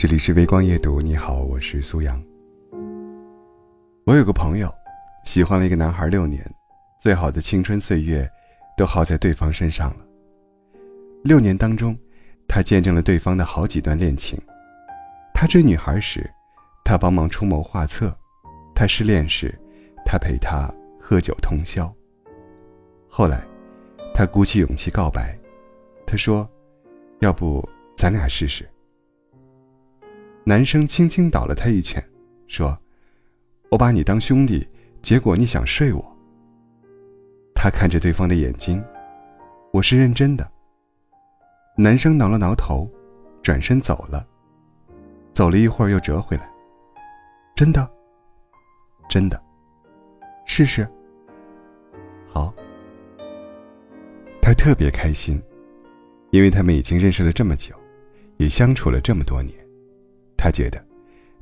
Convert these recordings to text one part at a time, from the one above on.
这里是微光夜读，你好，我是苏阳。我有个朋友，喜欢了一个男孩六年，最好的青春岁月都耗在对方身上了。六年当中，他见证了对方的好几段恋情。他追女孩时，他帮忙出谋划策；他失恋时，他陪她喝酒通宵。后来，他鼓起勇气告白，他说：“要不咱俩试试。”男生轻轻倒了他一拳，说：“我把你当兄弟，结果你想睡我。”他看着对方的眼睛，我是认真的。男生挠了挠头，转身走了。走了一会儿，又折回来。真的，真的，试试。好。他特别开心，因为他们已经认识了这么久，也相处了这么多年。他觉得，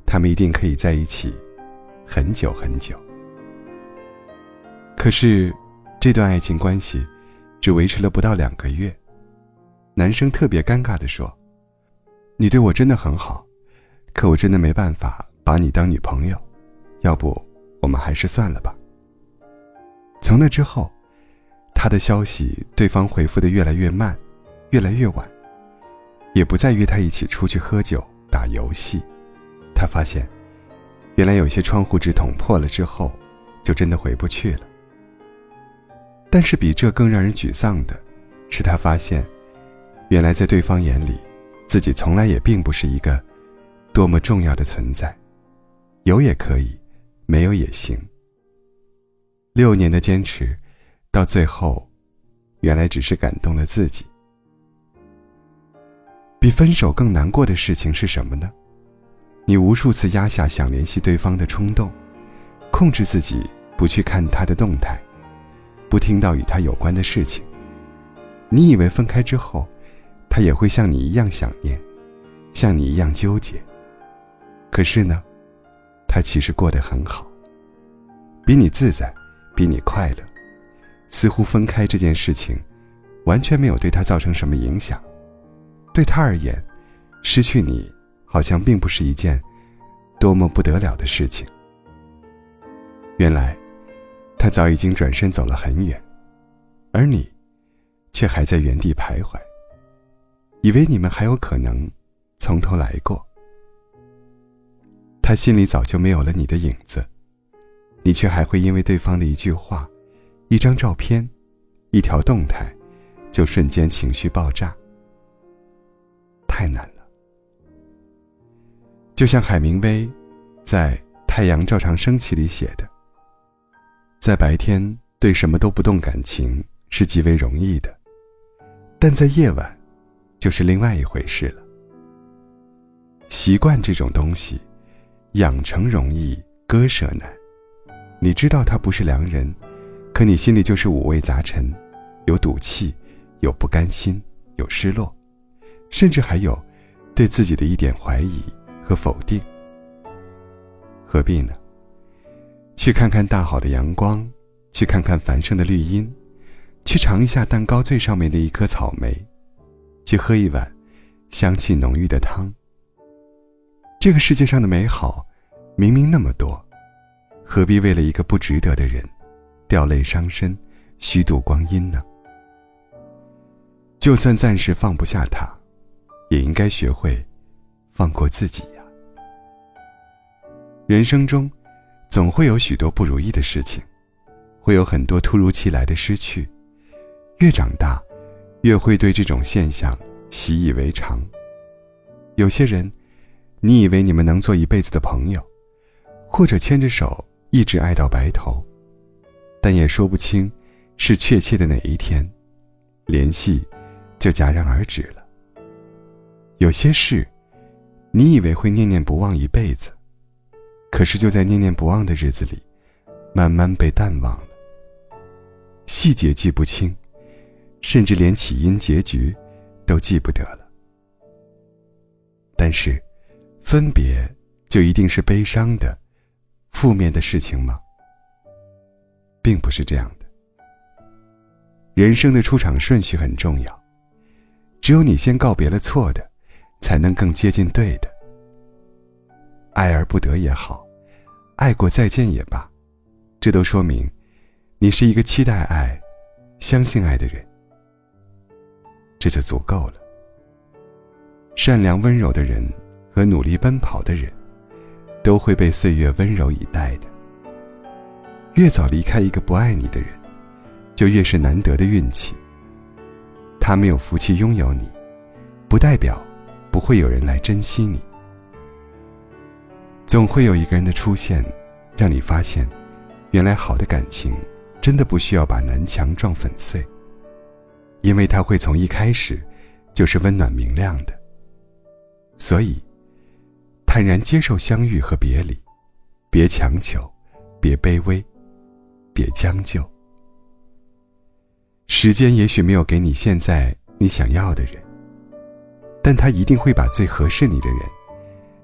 他们一定可以在一起，很久很久。可是，这段爱情关系，只维持了不到两个月。男生特别尴尬的说：“你对我真的很好，可我真的没办法把你当女朋友，要不我们还是算了吧。”从那之后，他的消息对方回复的越来越慢，越来越晚，也不再约他一起出去喝酒。打游戏，他发现，原来有些窗户纸捅破了之后，就真的回不去了。但是比这更让人沮丧的，是他发现，原来在对方眼里，自己从来也并不是一个多么重要的存在，有也可以，没有也行。六年的坚持，到最后，原来只是感动了自己。比分手更难过的事情是什么呢？你无数次压下想联系对方的冲动，控制自己不去看他的动态，不听到与他有关的事情。你以为分开之后，他也会像你一样想念，像你一样纠结。可是呢，他其实过得很好，比你自在，比你快乐。似乎分开这件事情，完全没有对他造成什么影响。对他而言，失去你好像并不是一件多么不得了的事情。原来，他早已经转身走了很远，而你却还在原地徘徊，以为你们还有可能从头来过。他心里早就没有了你的影子，你却还会因为对方的一句话、一张照片、一条动态，就瞬间情绪爆炸。太难了，就像海明威在《太阳照常升起》里写的：“在白天对什么都不动感情是极为容易的，但在夜晚，就是另外一回事了。习惯这种东西，养成容易，割舍难。你知道他不是良人，可你心里就是五味杂陈，有赌气，有不甘心，有失落。”甚至还有对自己的一点怀疑和否定，何必呢？去看看大好的阳光，去看看繁盛的绿荫，去尝一下蛋糕最上面的一颗草莓，去喝一碗香气浓郁的汤。这个世界上的美好明明那么多，何必为了一个不值得的人掉泪伤身、虚度光阴呢？就算暂时放不下他。也应该学会放过自己呀。人生中，总会有许多不如意的事情，会有很多突如其来的失去。越长大，越会对这种现象习以为常。有些人，你以为你们能做一辈子的朋友，或者牵着手一直爱到白头，但也说不清是确切的哪一天，联系就戛然而止了。有些事，你以为会念念不忘一辈子，可是就在念念不忘的日子里，慢慢被淡忘了。细节记不清，甚至连起因结局都记不得了。但是，分别就一定是悲伤的、负面的事情吗？并不是这样的。人生的出场顺序很重要，只有你先告别了错的。才能更接近对的，爱而不得也好，爱过再见也罢，这都说明，你是一个期待爱、相信爱的人，这就足够了。善良温柔的人和努力奔跑的人，都会被岁月温柔以待的。越早离开一个不爱你的人，就越是难得的运气。他没有福气拥有你，不代表不会有人来珍惜你。总会有一个人的出现，让你发现，原来好的感情真的不需要把南墙撞粉碎，因为他会从一开始就是温暖明亮的。所以，坦然接受相遇和别离，别强求，别卑微，别将就。时间也许没有给你现在你想要的人，但他一定会把最合适你的人，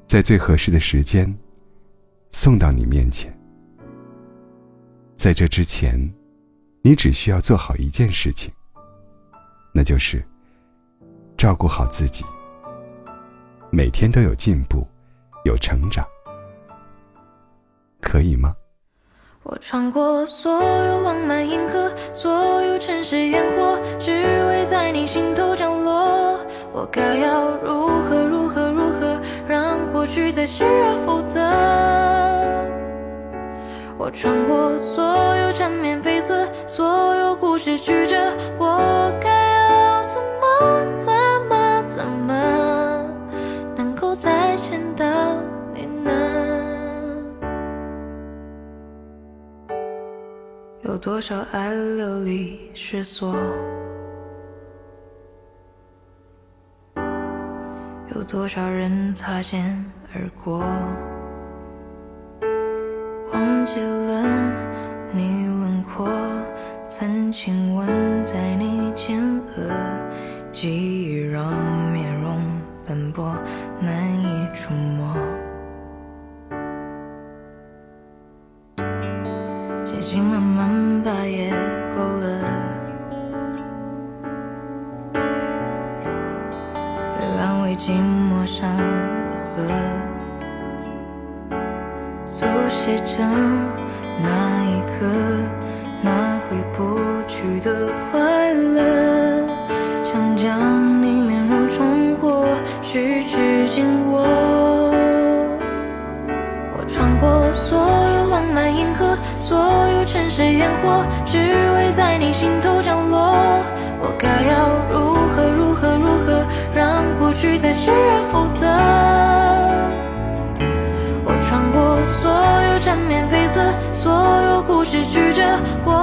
在最合适的时间送到你面前。在这之前，你只需要做好一件事情，那就是照顾好自己，每天都有进步，有成长，可以吗？我穿过所有浪漫银河，所有城市烟火，只为在你心头降落。我该要如何如何如何，让过去再失而复得？我穿过所有缠绵悱恻，所有故事曲折，我该要怎么怎么怎么，能够再见到你呢？有多少爱流离失所？有多少人擦肩而过？忘记了你轮廓，曾亲吻在你前额，记忆让面容斑驳，难以触摸。写信慢慢把夜寂寞上了色，书写着那一刻那回不去的快乐，想将你面容重活，十指紧握。我穿过所有浪漫银河，所有城市烟火，只为在你心头降落。我该要如何，去再失而复得？我穿过所有缠绵悱恻，所有故事曲折，我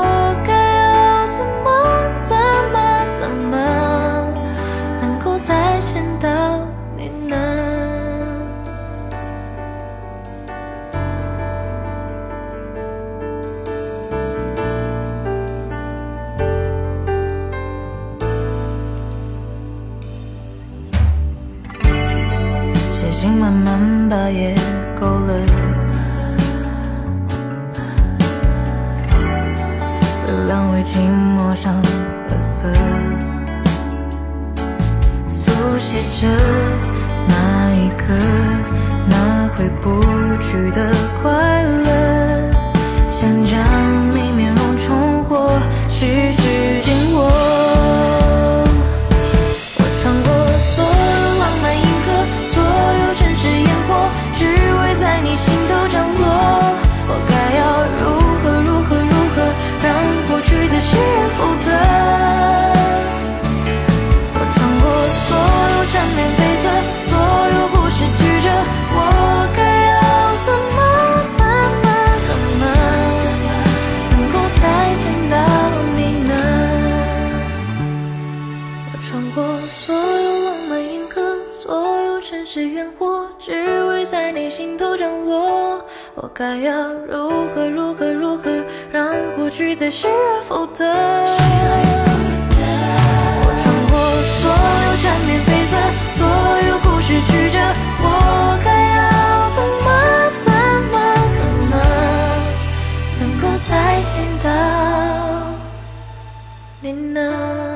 把夜勾勒，月亮为寂寞上了色，速写着那一刻那回不去的在失而复得。我穿过所有缠绵悱恻，所有故事曲折，我该要怎么怎么怎么能够再见到你呢？